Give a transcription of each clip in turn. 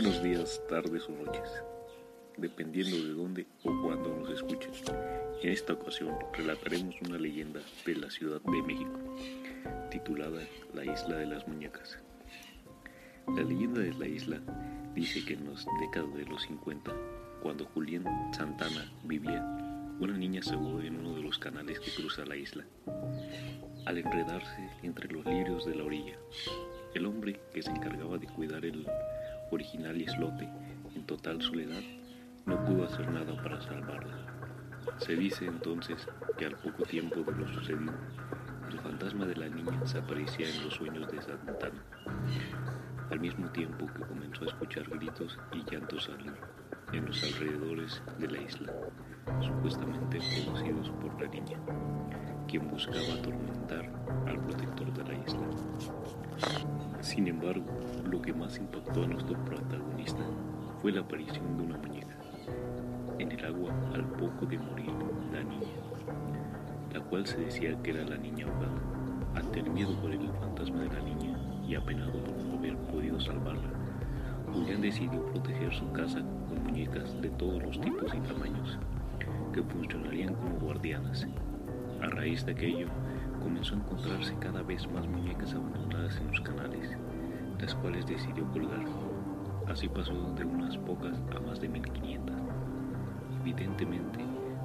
Buenos días, tardes o noches, dependiendo de dónde o cuándo nos escuchen. En esta ocasión relataremos una leyenda de la Ciudad de México, titulada La Isla de las Muñecas. La leyenda de la isla dice que en las décadas de los 50, cuando Julián Santana vivía, una niña se ahogó en uno de los canales que cruza la isla. Al enredarse entre los lirios de la orilla, el hombre que se encargaba de cuidar el original islote en total soledad, no pudo hacer nada para salvarla. Se dice entonces que al poco tiempo de lo sucedido, el fantasma de la niña se aparecía en los sueños de Santana, al mismo tiempo que comenzó a escuchar gritos y llantos en los alrededores de la isla, supuestamente producidos por la niña, quien buscaba atormentar al protector de la isla. Sin embargo, lo que más impactó a nuestro protagonista fue la aparición de una muñeca en el agua al poco de morir la niña, la cual se decía que era la niña ahogada. Ante el miedo por el fantasma de la niña y apenado por no haber podido salvarla, Julián decidió proteger su casa con muñecas de todos los tipos y tamaños, que funcionarían como guardianas. A raíz de aquello, comenzó a encontrarse cada vez más muñecas abandonadas en los canales, las cuales decidió colgar. Así pasó de unas pocas a más de 1500. Evidentemente,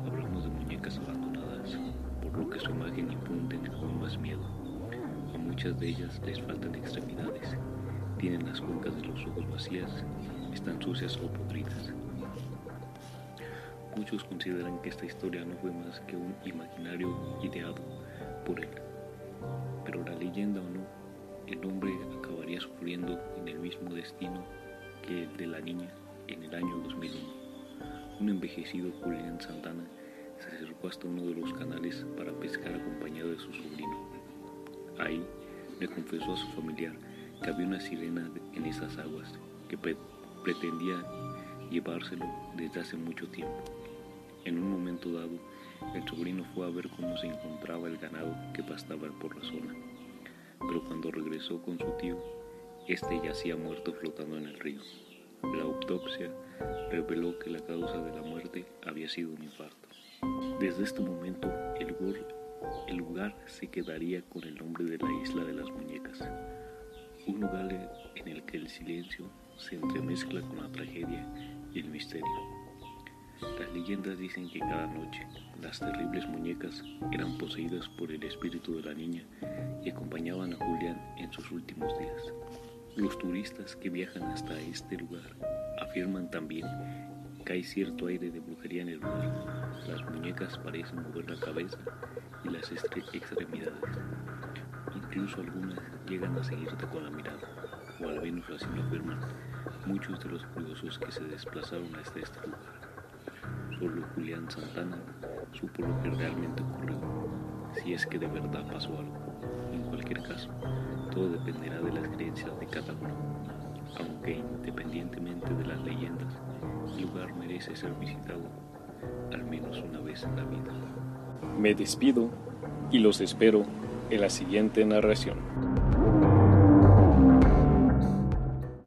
hablamos de muñecas abandonadas, por lo que su imagen infunde aún más miedo. A muchas de ellas les faltan extremidades, tienen las cuencas de los ojos vacías, están sucias o podridas. Muchos consideran que esta historia no fue más que un imaginario ideado por él. Pero la leyenda o no, el hombre acabaría sufriendo en el mismo destino que el de la niña en el año 2001. Un envejecido Julián Santana se acercó hasta uno de los canales para pescar acompañado de su sobrino. Ahí le confesó a su familiar que había una sirena en esas aguas que pretendía llevárselo desde hace mucho tiempo. En un momento dado, el sobrino fue a ver cómo se encontraba el ganado que pastaba por la zona, pero cuando regresó con su tío, este yacía muerto flotando en el río. La autopsia reveló que la causa de la muerte había sido un infarto. Desde este momento, el el lugar se quedaría con el nombre de la isla de las muñecas, un lugar en el que el silencio se entremezcla con la tragedia y el misterio. Las leyendas dicen que cada noche las terribles muñecas eran poseídas por el espíritu de la niña y acompañaban a Julián en sus últimos días. Los turistas que viajan hasta este lugar afirman también que hay cierto aire de brujería en el lugar. Las muñecas parecen mover la cabeza y las extremidades. Incluso algunas llegan a seguirte con la mirada, o al menos así lo afirman muchos de los curiosos que se desplazaron hasta este lugar. Solo Julián Santana supo lo que realmente ocurrió, si es que de verdad pasó algo. En cualquier caso, todo dependerá de las creencias de cada uno. Aunque independientemente de las leyendas, el lugar merece ser visitado al menos una vez en la vida. Me despido y los espero en la siguiente narración.